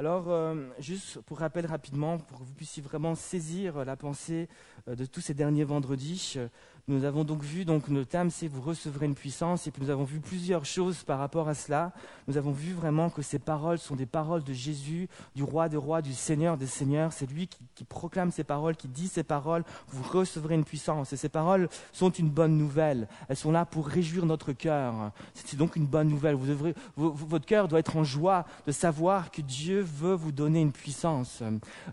Alors, euh, juste pour rappel rapidement, pour que vous puissiez vraiment saisir la pensée euh, de tous ces derniers vendredis, nous avons donc vu, donc le thème c'est vous recevrez une puissance, et puis nous avons vu plusieurs choses par rapport à cela. Nous avons vu vraiment que ces paroles sont des paroles de Jésus, du roi des rois, du Seigneur des seigneurs. C'est lui qui, proclame ces paroles, qui dit ces paroles, vous recevrez une puissance. Et ces paroles sont une bonne nouvelle. Elles sont là pour réjouir notre cœur. C'est donc une bonne nouvelle. Vous votre cœur doit être en joie de savoir que Dieu veut vous donner une puissance.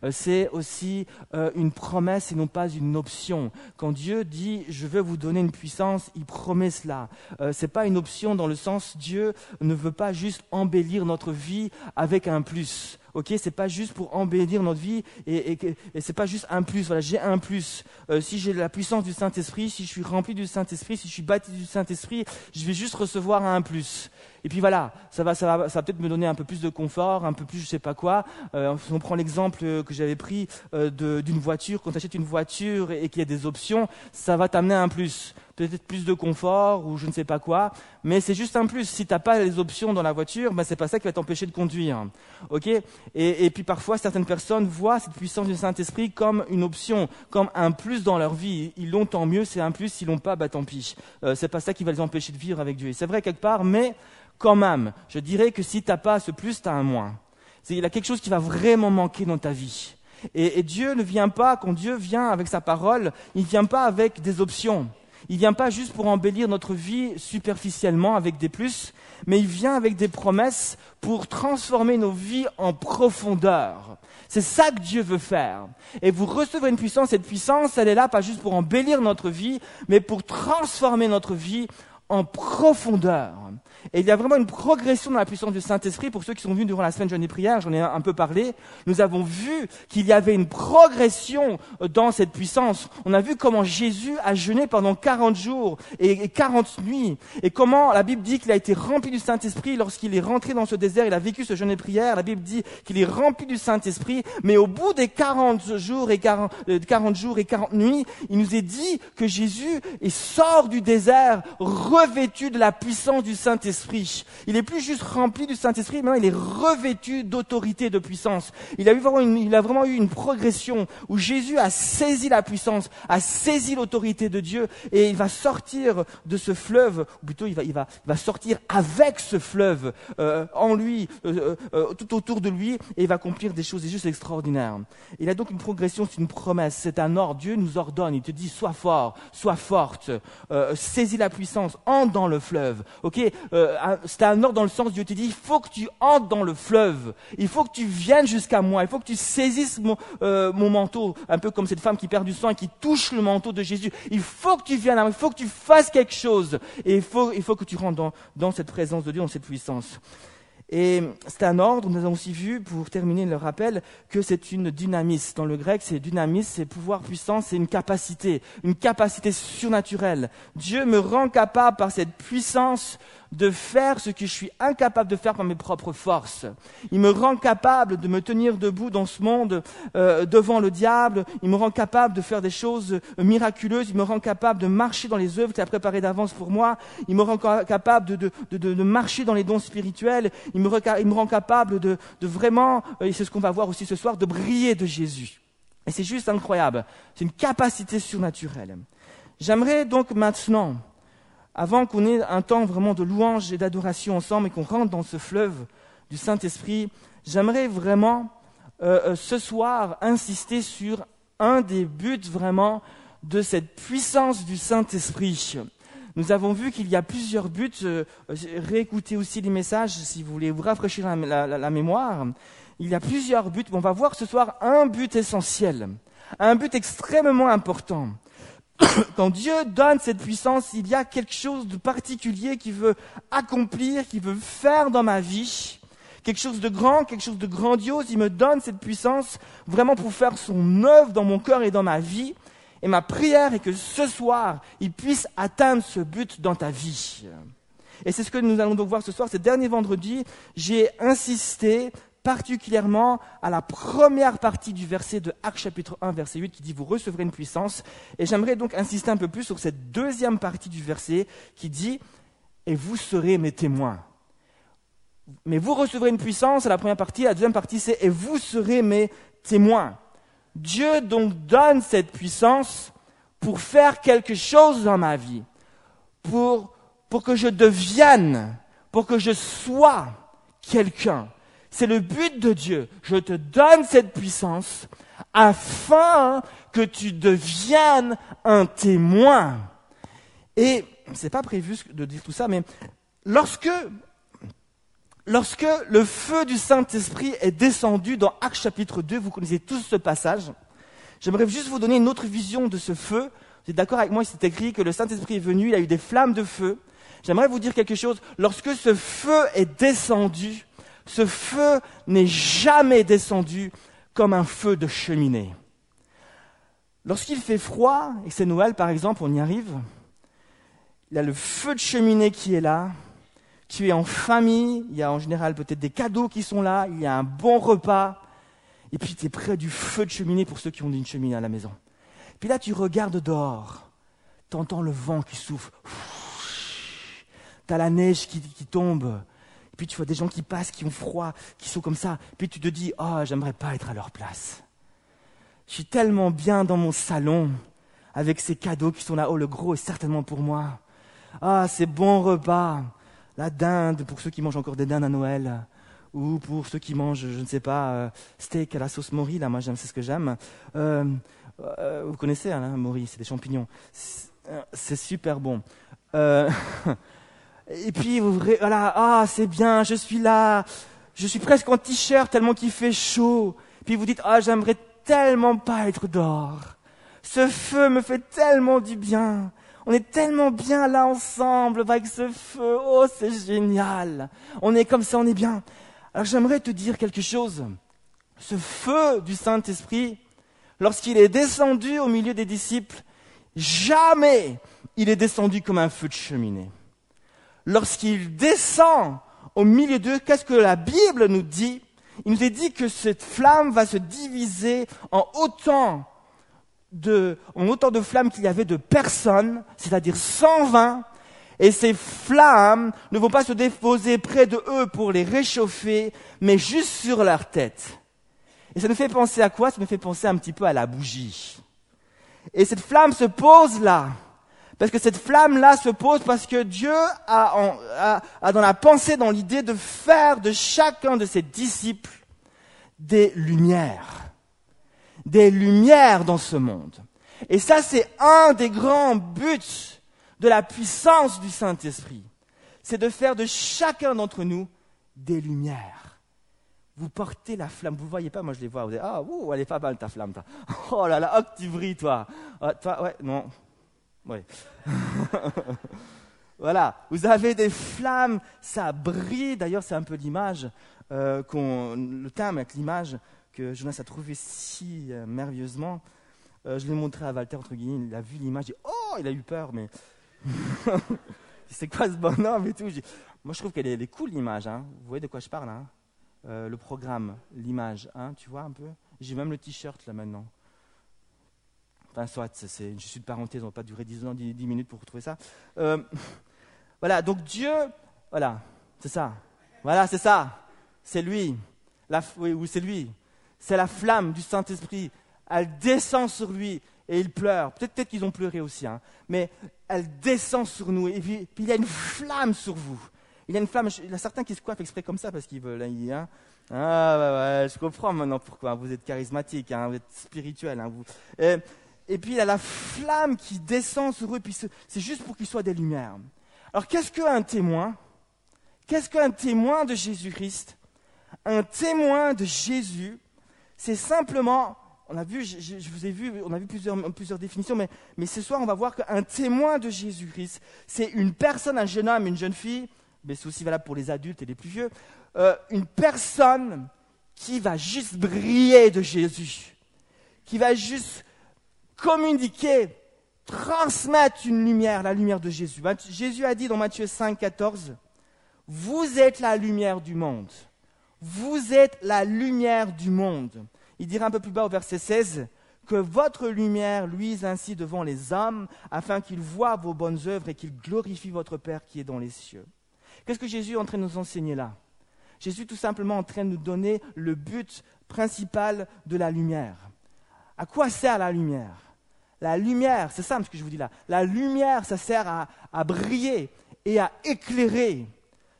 Euh, c'est aussi euh, une promesse et non pas une option. Quand Dieu dit je veux vous donner une puissance, il promet cela. Euh, Ce n'est pas une option dans le sens Dieu ne veut pas juste embellir notre vie avec un plus. Ok, c'est pas juste pour embellir notre vie et, et, et c'est pas juste un plus. Voilà, j'ai un plus. Euh, si j'ai la puissance du Saint Esprit, si je suis rempli du Saint Esprit, si je suis baptisé du Saint Esprit, je vais juste recevoir un plus. Et puis voilà, ça va, ça va, ça va peut-être me donner un peu plus de confort, un peu plus je sais pas quoi. Euh, on prend l'exemple que j'avais pris euh, d'une voiture. Quand tu achètes une voiture et qu'il y a des options, ça va t'amener un plus peut-être plus de confort ou je ne sais pas quoi, mais c'est juste un plus. Si tu n'as pas les options dans la voiture, ben, c'est pas ça qui va t'empêcher de conduire. ok? Et, et, puis parfois, certaines personnes voient cette puissance du Saint-Esprit comme une option, comme un plus dans leur vie. Ils l'ont tant mieux, c'est un plus. S'ils l'ont pas, bah tant pis. Euh, c'est pas ça qui va les empêcher de vivre avec Dieu. c'est vrai quelque part, mais quand même, je dirais que si tu n'as pas ce plus, tu as un moins. Il y a quelque chose qui va vraiment manquer dans ta vie. Et, et, Dieu ne vient pas, quand Dieu vient avec sa parole, il ne vient pas avec des options. Il vient pas juste pour embellir notre vie superficiellement avec des plus, mais il vient avec des promesses pour transformer nos vies en profondeur. C'est ça que Dieu veut faire. Et vous recevrez une puissance, cette puissance, elle est là pas juste pour embellir notre vie, mais pour transformer notre vie en profondeur. Et il y a vraiment une progression dans la puissance du Saint-Esprit. Pour ceux qui sont venus durant la semaine jeûne et prière, j'en ai un peu parlé. Nous avons vu qu'il y avait une progression dans cette puissance. On a vu comment Jésus a jeûné pendant 40 jours et 40 nuits. Et comment la Bible dit qu'il a été rempli du Saint-Esprit lorsqu'il est rentré dans ce désert. Il a vécu ce jeûne et prière. La Bible dit qu'il est rempli du Saint-Esprit. Mais au bout des 40 jours et 40, 40 euh, jours et 40 nuits, il nous est dit que Jésus sort du désert revêtu de la puissance du Saint-Esprit il est plus juste rempli du Saint-Esprit, maintenant il est revêtu d'autorité de puissance. Il a, eu vraiment il a vraiment eu une progression où Jésus a saisi la puissance, a saisi l'autorité de Dieu et il va sortir de ce fleuve, ou plutôt il va sortir avec ce fleuve euh, en lui, euh, euh, tout autour de lui et il va accomplir des choses juste extraordinaires. Il a donc une progression, c'est une promesse, c'est un ordre. Dieu nous ordonne, il te dit sois fort, sois forte, saisis la puissance, entre dans le fleuve. Ok, euh, c'était un ordre dans le sens Dieu te dit, il faut que tu entres dans le fleuve, il faut que tu viennes jusqu'à moi, il faut que tu saisisses mon, euh, manteau, un peu comme cette femme qui perd du sang et qui touche le manteau de Jésus. Il faut que tu viennes, il faut que tu fasses quelque chose, et il faut, il faut que tu rentres dans, dans cette présence de Dieu, dans cette puissance. Et c'est un ordre, nous avons aussi vu, pour terminer le rappel, que c'est une dynamis. Dans le grec, c'est dynamis, c'est pouvoir puissant, c'est une capacité, une capacité surnaturelle. Dieu me rend capable par cette puissance de faire ce que je suis incapable de faire par mes propres forces. Il me rend capable de me tenir debout dans ce monde euh, devant le diable. Il me rend capable de faire des choses miraculeuses. Il me rend capable de marcher dans les œuvres qu'il a préparées d'avance pour moi. Il me rend capable de, de, de, de, marcher dans les dons spirituels. Il me, il me rend capable de, vraiment, euh, et c'est ce qu'on va voir aussi ce soir, de briller de Jésus. Et c'est juste incroyable. C'est une capacité surnaturelle. J'aimerais donc maintenant avant qu'on ait un temps vraiment de louange et d'adoration ensemble et qu'on rentre dans ce fleuve du Saint-Esprit, j'aimerais vraiment euh, euh, ce soir insister sur un des buts vraiment de cette puissance du Saint-Esprit. Nous avons vu qu'il y a plusieurs buts. Euh, réécoutez aussi les messages si vous voulez vous rafraîchir la, mémoire. Il y a plusieurs buts. On va voir ce soir un but essentiel, un but extrêmement important. quand Dieu donne cette puissance, il y a quelque chose de particulier qu'il veut accomplir, qu'il veut faire dans ma vie. Quelque chose de grand, quelque chose de grandiose. Il me donne cette puissance vraiment pour faire son œuvre dans mon cœur et dans ma vie. Et ma prière est que ce soir, il puisse atteindre ce but dans ta vie. Et c'est ce que nous allons donc voir ce soir. Ce dernier vendredi, j'ai insisté particulièrement à la première partie du verset de Actes chapitre 1, verset 8, qui dit Vous recevrez une puissance. Et j'aimerais donc insister un peu plus sur cette deuxième partie du verset qui dit Et vous serez mes témoins. mais vous recevrez une puissance, c'est la première partie. La deuxième partie, c'est et vous serez mes témoins. Dieu donc donne cette puissance pour faire quelque chose dans ma vie, pour, pour que je devienne, pour que je sois quelqu'un. C'est le but de Dieu. Je te donne cette puissance afin que tu deviennes un témoin. Et c'est pas prévu de dire tout ça, mais lorsque lorsque le feu du Saint-Esprit est descendu dans Actes chapitre 2, vous connaissez tous ce passage, j'aimerais juste vous donner une autre vision de ce feu. Vous êtes d'accord avec moi, c'est écrit que le Saint-Esprit est venu, il a eu des flammes de feu. J'aimerais vous dire quelque chose. Lorsque ce feu est descendu, ce feu n'est jamais descendu comme un feu de cheminée. Lorsqu'il fait froid, et c'est Noël par exemple, on y arrive, il y a le feu de cheminée qui est là, tu es en famille, il y a en général peut-être des cadeaux qui sont là, il y a un bon repas, et puis tu es près du feu de cheminée pour ceux qui ont une cheminée à la maison. Puis là, tu regardes dehors, tu entends le vent qui souffle, tu as la neige qui, tombe, et puis tu vois des gens qui passent, qui ont froid, qui sont comme ça, puis tu te dis, oh, j'aimerais pas être à leur place. Je suis tellement bien dans mon salon, avec ces cadeaux qui sont là, oh, le gros est certainement pour moi. Ah, ces bons repas la dinde pour ceux qui mangent encore des dindes à Noël, ou pour ceux qui mangent, je ne sais pas, euh, steak à la sauce mori, là, moi c'est ce que j'aime. Euh, euh, vous connaissez, hein, mori, c'est des champignons. C'est super bon. et puis, vous, voilà, ah, c'est bien, je suis là, je suis presque en t-shirt tellement qu'il fait chaud. Puis vous dites, ah, j'aimerais tellement pas être dehors. Ce feu me fait tellement du bien. On est tellement bien là ensemble avec ce feu. Oh, c'est génial. On est comme ça, on est bien. Alors j'aimerais te dire quelque chose. Ce feu du Saint-Esprit, lorsqu'il est descendu au milieu des disciples, jamais il est descendu comme un feu de cheminée. Lorsqu'il descend au milieu d'eux, qu'est-ce que la Bible nous dit? Il nous est dit que cette flamme va se diviser en autant en autant de flammes qu'il y avait de personnes, c'est-à-dire 120, et ces flammes ne vont pas se déposer près de eux pour les réchauffer, mais juste sur leur tête. Et ça nous fait penser à quoi? Ça nous fait penser un petit peu à la bougie. Et cette flamme se pose là. Parce que cette flamme-là se pose parce que Dieu a, dans la pensée, dans l'idée de faire de chacun de ses disciples des lumières des lumières dans ce monde. Et ça, c'est un des grands buts de la puissance du Saint-Esprit. C'est de faire de chacun d'entre nous des lumières. Vous portez la flamme, vous ne voyez pas, moi je les vois, vous dites, ah, ouh, elle est pas mal ta flamme, toi. Oh là là, hop, tu brilles, toi. Ah, toi, ouais, non. Ouais. voilà, vous avez des flammes, ça brille. D'ailleurs, c'est un peu l'image, euh, le thème avec l'image que Jonas a trouvé si euh, merveilleusement. Euh, je l'ai montré à Walter, entre guillemets, il a vu l'image, il Oh, il a eu peur, mais. c'est quoi ce bonhomme et tout? Moi, je trouve qu'elle est, cool, l'image. Hein. Vous voyez de quoi je parle hein? Euh, Le programme, l'image, hein, tu vois un peu? J'ai même le t-shirt là maintenant. Enfin, soit, c'est une de parenthèse, on va pas durer 10, 10, minutes pour retrouver ça. voilà, donc Dieu, voilà, c'est ça. Voilà, c'est ça. C'est lui. La, oui, c'est lui c'est la flamme du Saint-Esprit. Elle descend sur lui et il pleure. Peut-être qu'ils ont pleuré aussi, hein. mais elle descend sur nous. Et il y a une flamme sur vous. Il y a une flamme. Il y a certains qui se coiffent exprès comme ça parce qu'ils veulent. Hein, ah ouais, ouais, je comprends maintenant pourquoi. Vous êtes charismatique, hein, vous êtes spirituel. Hein, vous. Et, puis il a la flamme qui descend sur eux. Puis c'est juste pour qu'ils soient des lumières. Alors qu'est-ce qu'un témoin? Qu'est-ce qu'un témoin de Jésus-Christ? Un témoin de Jésus, c'est simplement, on a vu, je, vous ai vu, on a vu plusieurs, plusieurs définitions, mais, mais ce soir, on va voir qu'un témoin de Jésus-Christ, c'est une personne, un jeune homme, une jeune fille, mais c'est aussi valable pour les adultes et les plus vieux, euh, une personne qui va juste briller de Jésus, qui va juste communiquer, transmettre une lumière, la lumière de Jésus. Jésus a dit dans Matthieu 5, 14, Vous êtes la lumière du monde. Vous êtes la lumière du monde. Il dira un peu plus bas au verset 16 que votre lumière luise ainsi devant les hommes, afin qu'ils voient vos bonnes œuvres et qu'ils glorifient votre Père qui est dans les cieux. Qu'est-ce que Jésus est en train de nous enseigner là? Jésus tout simplement en train de nous donner le but principal de la lumière. À quoi sert la lumière? La lumière, c'est simple ce que je vous dis là. La lumière, ça sert à, à briller et à éclairer.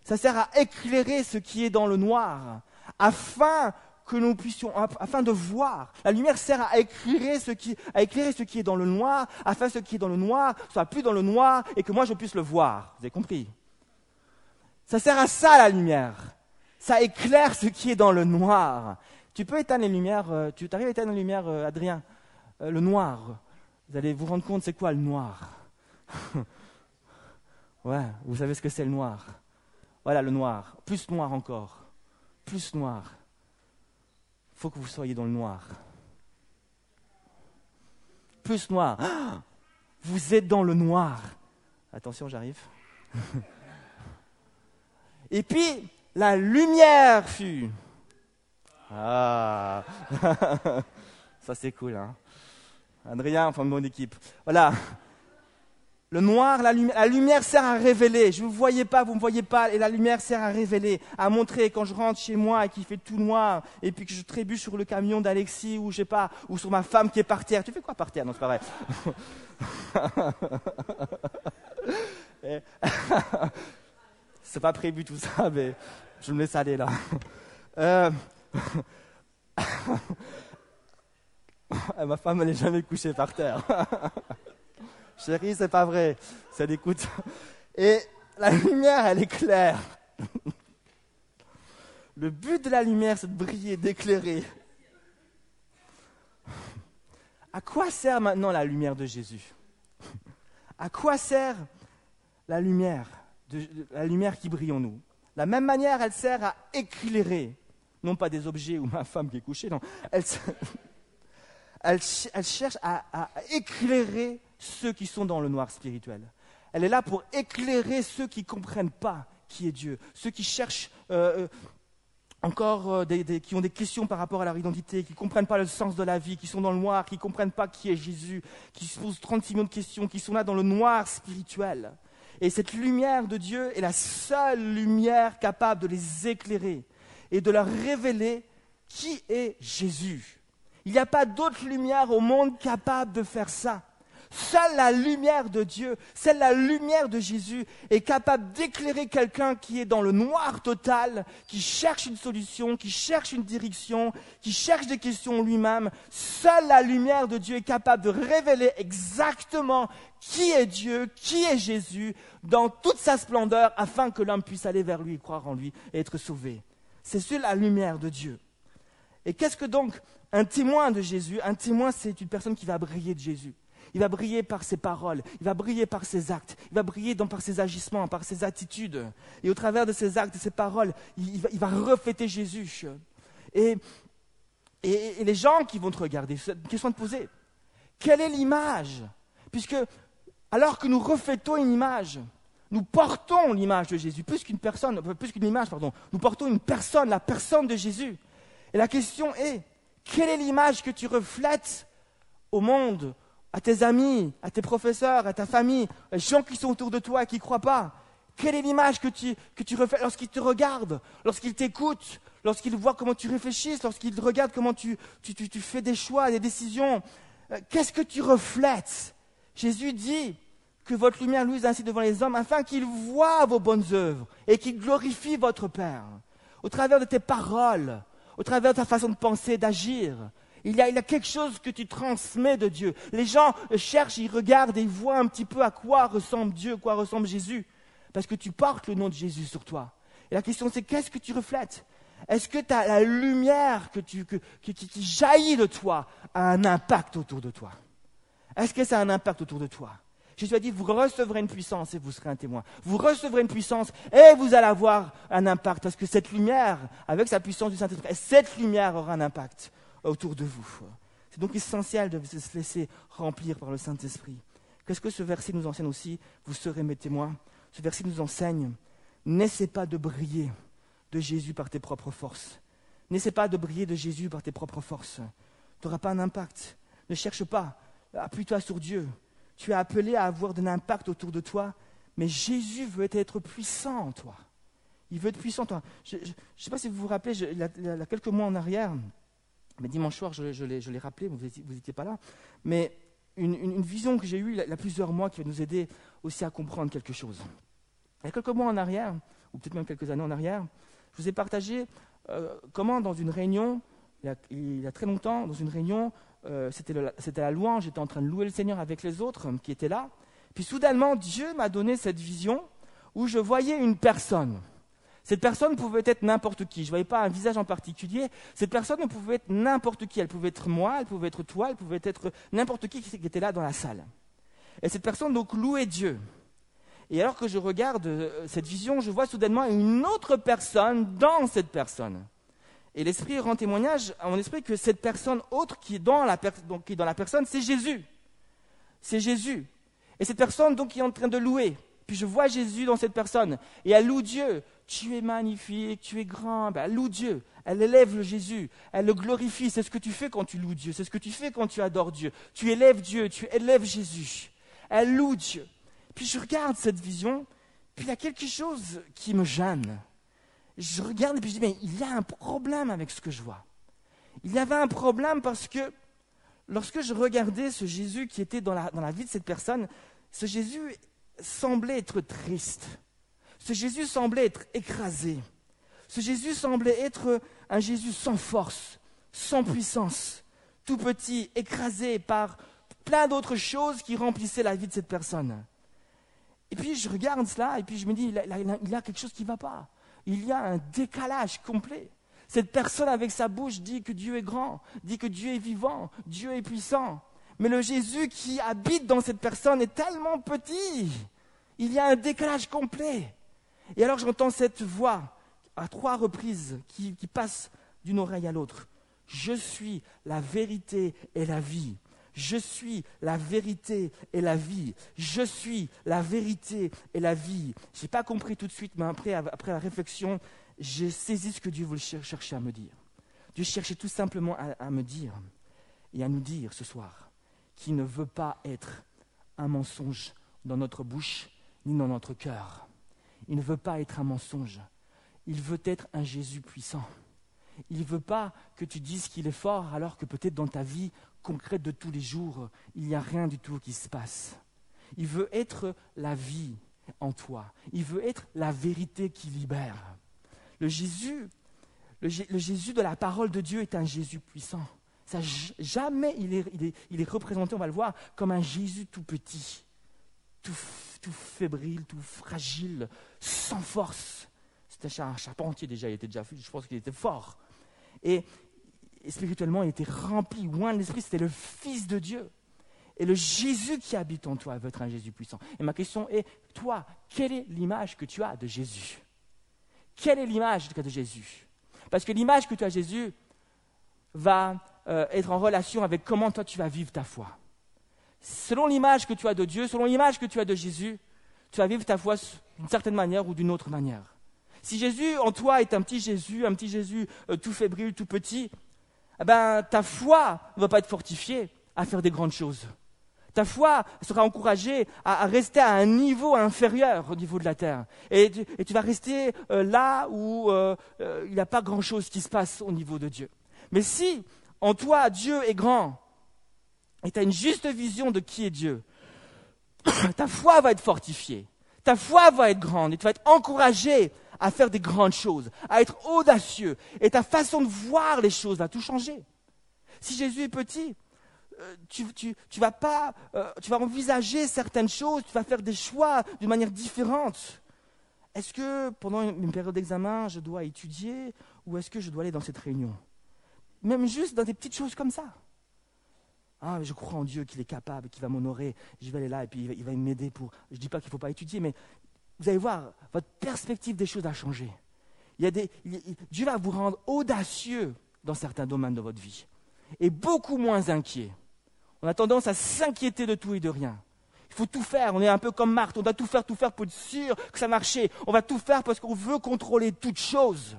Ça sert à éclairer ce qui est dans le noir, afin que nous puissions, afin de voir. La lumière sert à éclairer ce qui, à éclairer ce qui est dans le noir, afin que ce qui est dans le noir soit plus dans le noir et que moi je puisse le voir. Vous avez compris? Ça sert à ça la lumière. Ça éclaire ce qui est dans le noir. Tu peux éteindre les lumières, euh, tu arrives à éteindre les lumières, euh, Adrien? Euh, Le noir. Vous allez vous rendre compte c'est quoi le noir? Ouais, vous savez ce que c'est le noir? Voilà le noir. Plus noir encore. Plus noir faut que vous soyez dans le noir. Plus noir. vous êtes dans le noir. Attention, j'arrive. Et puis, la lumière fut. Ah, ça c'est cool, hein. Adrien, enfin mon équipe. Voilà. Le noir, la, lumière sert à révéler. Je ne vous voyais pas, vous ne me voyez pas, et la lumière sert à révéler, à montrer quand je rentre chez moi et qu'il fait tout noir, et puis que je trébuche sur le camion d'Alexis, ou je sais pas, ou sur ma femme qui est par terre. Tu fais quoi par terre? Non, c'est pas vrai. c'est pas prévu tout ça, mais je me laisse aller là. Euh, ma femme, elle n'est jamais couchée par terre. Chérie, c'est pas vrai. C'est d'écoute. Et la lumière, elle est claire. Le but de la lumière, c'est de briller, d'éclairer. À quoi sert maintenant la lumière de Jésus? À quoi sert la lumière, la lumière qui brille en nous? La même manière, elle sert à éclairer, non pas des objets ou ma femme qui est couchée, non. Elle, cherche à éclairer ceux qui sont dans le noir spirituel. Elle est là pour éclairer ceux qui ne comprennent pas qui est Dieu, ceux qui cherchent euh, euh, encore, euh, qui ont des questions par rapport à leur identité, qui ne comprennent pas le sens de la vie, qui sont dans le noir, qui ne comprennent pas qui est Jésus, qui se posent 36 millions de questions, qui sont là dans le noir spirituel. Et cette lumière de Dieu est la seule lumière capable de les éclairer et de leur révéler qui est Jésus. Il n'y a pas d'autre lumière au monde capable de faire ça. Seule la lumière de Dieu, seule la lumière de Jésus est capable d'éclairer quelqu'un qui est dans le noir total, qui cherche une solution, qui cherche une direction, qui cherche des questions lui-même. Seule la lumière de Dieu est capable de révéler exactement qui est Dieu, qui est Jésus, dans toute sa splendeur, afin que l'homme puisse aller vers lui, croire en lui et être sauvé. C'est seule la lumière de Dieu. Et qu'est-ce que donc un témoin de Jésus Un témoin, c'est une personne qui va briller de Jésus. Il va briller par ses paroles, il va briller par ses actes, il va briller par ses agissements, par ses attitudes. Et au travers de ses actes, de ses paroles, il, va, refléter Jésus. Et, les gens qui vont te regarder, une question de poser. Quelle est l'image? Puisque, alors que nous reflétons une image, nous portons l'image de Jésus, plus qu'une personne, plus qu'une image, pardon, nous portons une personne, la personne de Jésus. Et la question est, quelle est l'image que tu reflètes au monde, à tes amis, à tes professeurs, à ta famille, les gens qui sont autour de toi et qui ne croient pas? Quelle est l'image que tu, que tu lorsqu'ils te regardent, lorsqu'ils t'écoutent, lorsqu'ils voient comment tu réfléchis, lorsqu'ils regardent comment tu, tu, tu, fais des choix, des décisions? Euh, Qu'est-ce que tu reflètes? Jésus dit que votre lumière luise ainsi devant les hommes afin qu'ils voient vos bonnes œuvres et qu'ils glorifient votre Père. Au travers de tes paroles, au travers de ta façon de penser, d'agir, il y, a, quelque chose que tu transmets de Dieu. Les gens cherchent, ils regardent et ils voient un petit peu à quoi ressemble Dieu, à quoi ressemble Jésus. Parce que tu portes le nom de Jésus sur toi. Et la question c'est qu'est-ce que tu reflètes? Est-ce que as la lumière que tu, qui jaillit de toi a un impact autour de toi? Est-ce que ça a un impact autour de toi? Jésus a dit, vous recevrez une puissance et vous serez un témoin. Vous recevrez une puissance et vous allez avoir un impact. Parce que cette lumière, avec sa puissance du Saint-Esprit, cette lumière aura un impact autour de vous. C'est donc essentiel de se laisser remplir par le Saint-Esprit. Qu'est-ce que ce verset nous enseigne aussi Vous serez mes témoins. Ce verset nous enseigne, n'essaie pas de briller de Jésus par tes propres forces. N'essaie pas de briller de Jésus par tes propres forces. Tu n'auras pas un impact. Ne cherche pas. Appuie-toi sur Dieu. Tu es appelé à avoir de l'impact autour de toi, mais Jésus veut être puissant en toi. Il veut être puissant. Toi. Je ne sais pas si vous vous rappelez, il, y a, quelques mois en arrière, mais dimanche soir, je, je l'ai rappelé, vous n'étiez pas là, mais une, vision que j'ai eue il y a plusieurs mois qui va nous aider aussi à comprendre quelque chose. Il y a quelques mois en arrière, ou peut-être même quelques années en arrière, je vous ai partagé euh, comment dans une réunion, il y a, très longtemps, dans une réunion, euh, c'était la louange, j'étais en train de louer le Seigneur avec les autres qui étaient là, puis soudainement Dieu m'a donné cette vision où je voyais une personne. Cette personne pouvait être n'importe qui. Je ne voyais pas un visage en particulier. Cette personne pouvait être n'importe qui. Elle pouvait être moi, elle pouvait être toi, elle pouvait être n'importe qui qui était là dans la salle. Et cette personne donc louait Dieu. Et alors que je regarde euh, cette vision, je vois soudainement une autre personne dans cette personne. Et l'Esprit rend témoignage à mon esprit que cette personne autre qui est dans la, personne, c'est Jésus. C'est Jésus. Et cette personne donc qui est en train de louer. Puis je vois Jésus dans cette personne. Et elle loue Dieu tu es magnifique, tu es grand. Ben, elle loue Dieu, elle élève le Jésus, elle le glorifie. C'est ce que tu fais quand tu loues Dieu, c'est ce que tu fais quand tu adores Dieu. Tu élèves Dieu, tu élèves Jésus. Elle loue Dieu. Puis je regarde cette vision, puis il y a quelque chose qui me gêne. Je regarde et puis je dis, mais il y a un problème avec ce que je vois. Il y avait un problème parce que lorsque je regardais ce Jésus qui était dans la, dans la vie de cette personne, ce Jésus semblait être triste. Ce Jésus semblait être écrasé. Ce Jésus semblait être un Jésus sans force, sans puissance, tout petit, écrasé par plein d'autres choses qui remplissaient la vie de cette personne. Et puis je regarde cela et puis je me dis, il y a, quelque chose qui ne va pas. Il y a un décalage complet. Cette personne avec sa bouche dit que Dieu est grand, dit que Dieu est vivant, Dieu est puissant. Mais le Jésus qui habite dans cette personne est tellement petit. Il y a un décalage complet. Et alors j'entends cette voix à trois reprises qui, passe d'une oreille à l'autre. Je suis la vérité et la vie. Je suis la vérité et la vie. Je suis la vérité et la vie. Je n'ai pas compris tout de suite, mais après, la réflexion, j'ai saisi ce que Dieu voulait chercher à me dire. Dieu cherchait tout simplement à me dire et à nous dire ce soir qu'il ne veut pas être un mensonge dans notre bouche ni dans notre cœur. Il ne veut pas être un mensonge. Il veut être un Jésus puissant. Il ne veut pas que tu dises qu'il est fort alors que peut-être dans ta vie concrète de tous les jours, il n'y a rien du tout qui se passe. Il veut être la vie en toi. Il veut être la vérité qui libère. Le Jésus, le, Jésus de la parole de Dieu est un Jésus puissant. Jamais il est, il est représenté, on va le voir, comme un Jésus tout petit, tout tout fébrile, tout fragile, sans force. C'était un charpentier déjà, il était déjà, je pense qu'il était fort. Et, spirituellement, il était rempli, loin de l'esprit, c'était le Fils de Dieu. Et le Jésus qui habite en toi veut être un Jésus puissant. Et ma question est, toi, quelle est l'image que tu as de Jésus? Quelle est l'image que tu as de Jésus? Parce que l'image que tu as de Jésus va euh, être en relation avec comment toi tu vas vivre ta foi selon l'image que tu as de Dieu, selon l'image que tu as de Jésus, tu vas vivre ta foi d'une certaine manière ou d'une autre manière. Si Jésus en toi est un petit Jésus, un petit Jésus euh, tout fébrile, tout petit, eh ben, ta foi ne va pas être fortifiée à faire des grandes choses. Ta foi sera encouragée à, rester à un niveau inférieur au niveau de la terre. Et tu, vas rester euh, là où euh, il n'y a pas grand-chose qui se passe au niveau de Dieu. Mais si en toi Dieu est grand, et tu as une juste vision de qui est Dieu, ta foi va être fortifiée, ta foi va être grande et tu vas être encouragé à faire des grandes choses, à être audacieux et ta façon de voir les choses va tout changer. Si Jésus est petit, euh, tu, vas pas, euh, tu vas envisager certaines choses, tu vas faire des choix d'une manière différente. Est-ce que pendant une période d'examen, je dois étudier ou est-ce que je dois aller dans cette réunion? Même juste dans des petites choses comme ça. Ah, je crois en Dieu qu'il est capable, qu'il va m'honorer. Je vais aller là et puis il va, m'aider pour. Je ne dis pas qu'il ne faut pas étudier, mais vous allez voir, votre perspective des choses a changé. Il y a des, Dieu va vous rendre audacieux dans certains domaines de votre vie et beaucoup moins inquiet. On a tendance à s'inquiéter de tout et de rien. Il faut tout faire. On est un peu comme Marthe. On doit tout faire, tout faire pour être sûr que ça marche. On va tout faire parce qu'on veut contrôler toutes choses.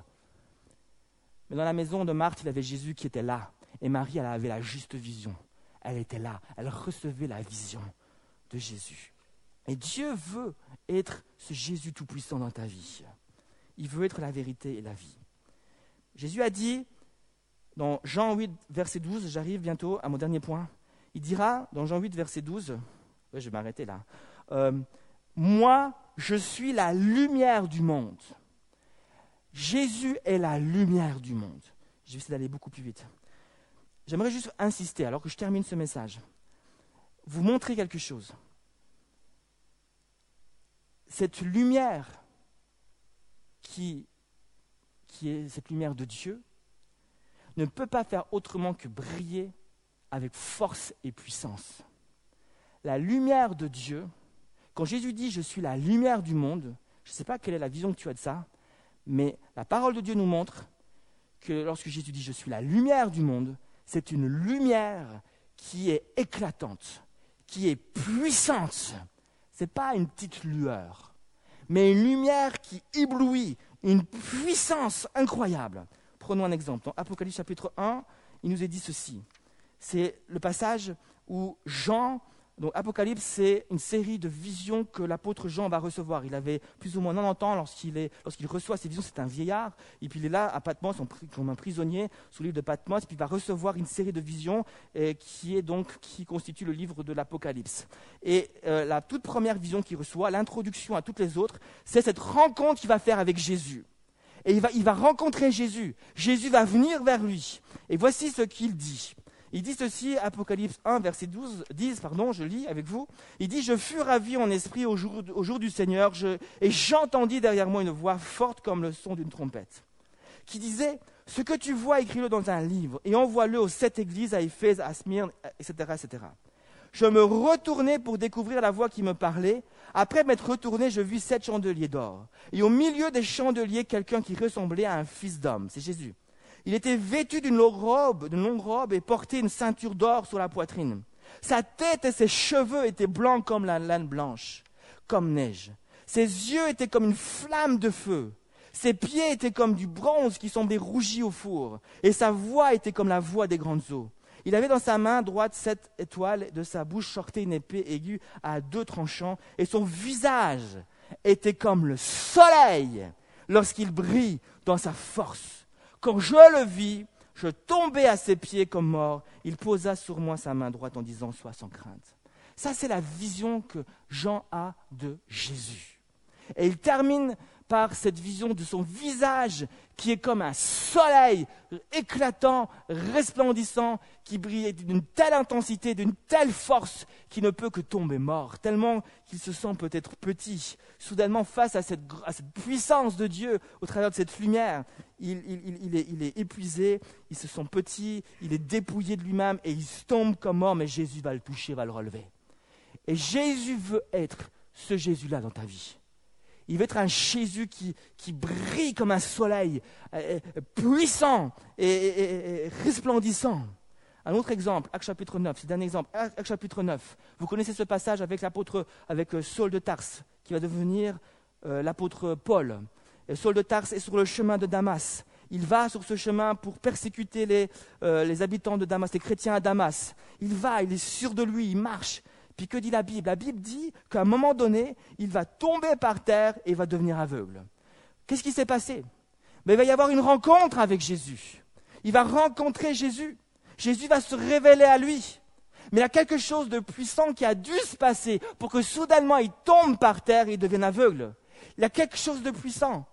Mais dans la maison de Marthe, il y avait Jésus qui était là. Et Marie, elle avait la juste vision elle était là, elle recevait la vision de Jésus. Et Dieu veut être ce Jésus tout-puissant dans ta vie. Il veut être la vérité et la vie. Jésus a dit, dans Jean 8, verset 12, j'arrive bientôt à mon dernier point, il dira, dans Jean 8, verset 12, je vais m'arrêter là, euh, Moi, je suis la lumière du monde. Jésus est la lumière du monde. Je vais essayer d'aller beaucoup plus vite. J'aimerais juste insister, alors que je termine ce message, vous montrer quelque chose. Cette lumière qui, est cette lumière de Dieu ne peut pas faire autrement que briller avec force et puissance. La lumière de Dieu, quand Jésus dit je suis la lumière du monde, je ne sais pas quelle est la vision que tu as de ça, mais la parole de Dieu nous montre que lorsque Jésus dit je suis la lumière du monde, c'est une lumière qui est éclatante, qui est puissante. Ce n'est pas une petite lueur, mais une lumière qui éblouit, une puissance incroyable. Prenons un exemple. Dans Apocalypse chapitre 1, il nous est dit ceci. C'est le passage où Jean donc Apocalypse, c'est une série de visions que l'apôtre Jean va recevoir. Il avait plus ou moins 90 ans lorsqu'il, reçoit ces visions. C'est un vieillard. Et puis il est là à Patmos comme un prisonnier sous l'île de Patmos. Et puis il va recevoir une série de visions qui, est constitue le livre de l'Apocalypse. Et euh, la toute première vision qu'il reçoit, l'introduction à toutes les autres, c'est cette rencontre qu'il va faire avec Jésus. Et il va rencontrer Jésus. Jésus va venir vers lui. Et voici ce qu'il dit. Il dit ceci, Apocalypse 1, verset 12, 10, pardon, je lis avec vous. Il dit, je fus ravi en esprit au jour, du Seigneur, et j'entendis derrière moi une voix forte comme le son d'une trompette, qui disait, ce que tu vois, écris-le dans un livre, et envoie-le aux sept églises, à Éphèse, à Smyrne, etc., etc. Je me retournai pour découvrir la voix qui me parlait. Après m'être retourné, je vis sept chandeliers d'or. Et au milieu des chandeliers, quelqu'un qui ressemblait à un fils d'homme. C'est Jésus. Il était vêtu d'une longue robe, et portait une ceinture d'or sur la poitrine. Sa tête et ses cheveux étaient blancs comme la laine blanche, comme neige. Ses yeux étaient comme une flamme de feu. Ses pieds étaient comme du bronze qui semblait rougi au four. Et sa voix était comme la voix des grandes eaux. Il avait dans sa main droite sept étoiles, de sa bouche sortait une épée aiguë à deux tranchants, et son visage était comme le soleil lorsqu'il brille dans sa force. Quand je le vis, je tombai à ses pieds comme mort. Il posa sur moi sa main droite en disant Sois sans crainte. Ça, c'est la vision que Jean a de Jésus. Et il termine par cette vision de son visage qui est comme un soleil éclatant, resplendissant, qui brille d'une telle intensité, d'une telle force qu'il ne peut que tomber mort, tellement qu'il se sent peut-être petit. Soudainement, face à cette, puissance de Dieu, au travers de cette lumière, il, est, il est épuisé, il se sent petit, il est dépouillé de lui-même et il tombe comme mort, mais Jésus va le toucher, va le relever. Et Jésus veut être ce Jésus-là dans ta vie. Il veut être un Jésus qui, brille comme un soleil, euh, euh, puissant et, resplendissant. Un autre exemple, Acte chapitre 9, c'est un exemple. Acte chapitre 9, vous connaissez ce passage avec l'apôtre, avec euh, Saul de Tarse, qui va devenir l'apôtre Paul. Saul de Tarse est sur le chemin de Damas. Il va sur ce chemin pour persécuter les, les habitants de Damas, les chrétiens à Damas. Il va, il est sûr de lui, il marche. Puis que dit la Bible? La Bible dit qu'à un moment donné, il va tomber par terre et va devenir aveugle. Qu'est-ce qui s'est passé? Mais Il va y avoir une rencontre avec Jésus. Il va rencontrer Jésus. Jésus va se révéler à lui. Mais il y a quelque chose de puissant qui a dû se passer pour que soudainement il tombe par terre et devienne aveugle. Il y a quelque chose de puissant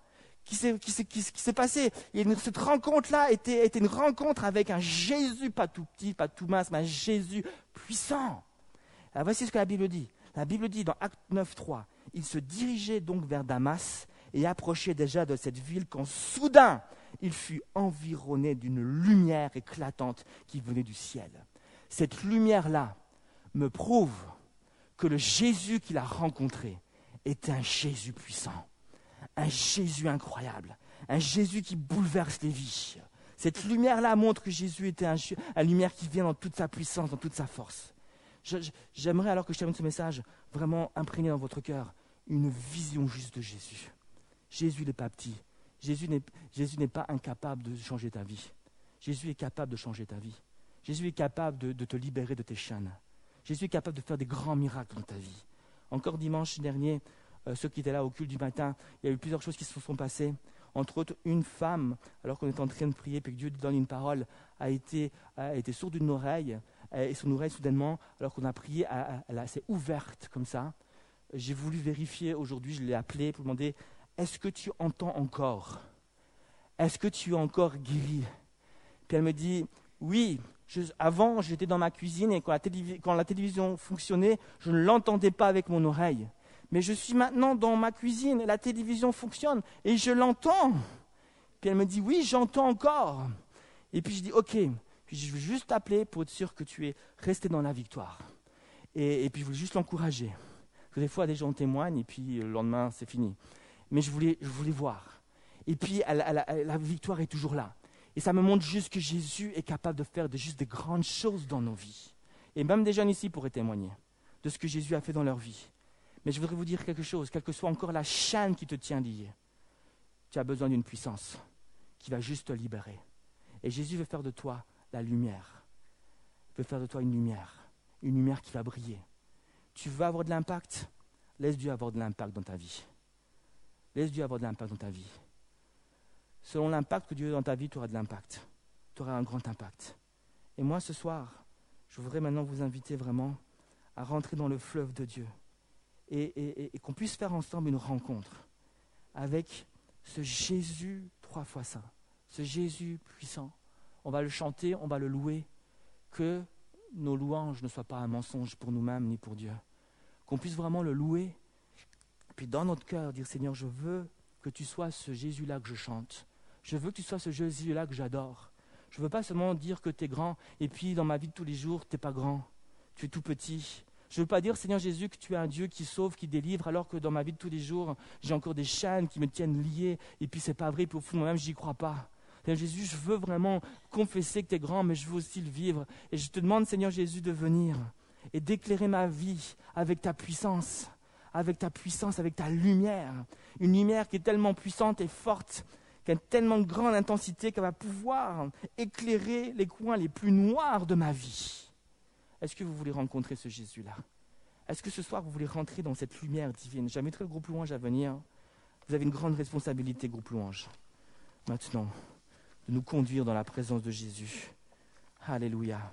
qui s'est passé. Et cette rencontre-là était, était une rencontre avec un Jésus, pas tout petit, pas tout mince, mais un Jésus puissant. Alors voici ce que la Bible dit. La Bible dit dans Acte 9, 3, il se dirigeait donc vers Damas et approchait déjà de cette ville quand soudain il fut environné d'une lumière éclatante qui venait du ciel. Cette lumière-là me prouve que le Jésus qu'il a rencontré est un Jésus puissant, un Jésus incroyable, un Jésus qui bouleverse les vies. Cette lumière-là montre que Jésus était un, une lumière qui vient dans toute sa puissance, dans toute sa force. J'aimerais, alors que je termine ce message, vraiment imprégner dans votre cœur une vision juste de Jésus. Jésus n'est pas petit. Jésus n'est pas incapable de changer ta vie. Jésus est capable de changer ta vie. Jésus est capable de, te libérer de tes chaînes. Jésus est capable de faire des grands miracles dans ta vie. Encore dimanche dernier, euh, ceux qui étaient là au culte du matin, il y a eu plusieurs choses qui se sont passées. entre autres une femme, alors qu'on est en train de prier, puis que Dieu donne une parole, a été, a été sourde d'une oreille, et son oreille soudainement, alors qu'on a prié, elle s'est ouverte comme ça. J'ai voulu vérifier aujourd'hui, je l'ai appelée pour demander, est-ce que tu entends encore? Est-ce que tu es encore guéri? Puis elle me dit, oui, avant j'étais dans ma cuisine et quand la, quand la télévision fonctionnait, je ne l'entendais pas avec mon oreille. Mais je suis maintenant dans ma cuisine et la télévision fonctionne et je l'entends. Puis elle me dit, oui, j'entends encore. Et puis je dis, ok, puis je veux juste t'appeler pour être sûr que tu es resté dans la victoire. Et, puis je voulais juste l'encourager. Des fois, des gens témoignent et puis le lendemain, c'est fini. Mais je voulais, je voulais voir. Et puis la victoire est toujours là. Et ça me montre juste que Jésus est capable de faire de, juste des grandes choses dans nos vies. Et même des jeunes ici pourraient témoigner de ce que Jésus a fait dans leur vie. Mais je voudrais vous dire quelque chose, quelle que soit encore la chaîne qui te tient lié, tu as besoin d'une puissance qui va juste te libérer. Et Jésus veut faire de toi la lumière. Il veut faire de toi une lumière, une lumière qui va briller. Tu veux avoir de l'impact? Laisse Dieu avoir de l'impact dans ta vie. Laisse Dieu avoir de l'impact dans ta vie. Selon l'impact que Dieu a dans ta vie, tu auras de l'impact. Tu auras un grand impact. Et moi, ce soir, je voudrais maintenant vous inviter vraiment à rentrer dans le fleuve de Dieu et, qu'on puisse faire ensemble une rencontre avec ce Jésus trois fois saint, ce Jésus puissant. On va le chanter, on va le louer, que nos louanges ne soient pas un mensonge pour nous-mêmes ni pour Dieu. Qu'on puisse vraiment le louer, puis dans notre cœur dire Seigneur, je veux que tu sois ce Jésus-là que je chante. Je veux que tu sois ce Jésus-là que j'adore. Je ne veux pas seulement dire que tu es grand, et puis dans ma vie de tous les jours, tu n'es pas grand, tu es tout petit. Je ne veux pas dire, Seigneur Jésus, que tu es un Dieu qui sauve, qui délivre, alors que dans ma vie de tous les jours, j'ai encore des chaînes qui me tiennent lié, et puis c'est pas vrai, puis au fond moi-même, j'y crois pas. Seigneur Jésus, je veux vraiment confesser que tu es grand, mais je veux aussi le vivre. Et je te demande, Seigneur Jésus, de venir et d'éclairer ma vie avec ta puissance, avec ta puissance, avec ta lumière. Une lumière qui est tellement puissante et forte, qui a tellement de grande intensité qu'elle va pouvoir éclairer les coins les plus noirs de ma vie. Est-ce que vous voulez rencontrer ce Jésus-là? Est-ce que ce soir vous voulez rentrer dans cette lumière divine? J'inviterai le groupe louange à venir. Vous avez une grande responsabilité, groupe louange. Maintenant de nous conduire dans la présence de Jésus. Alléluia.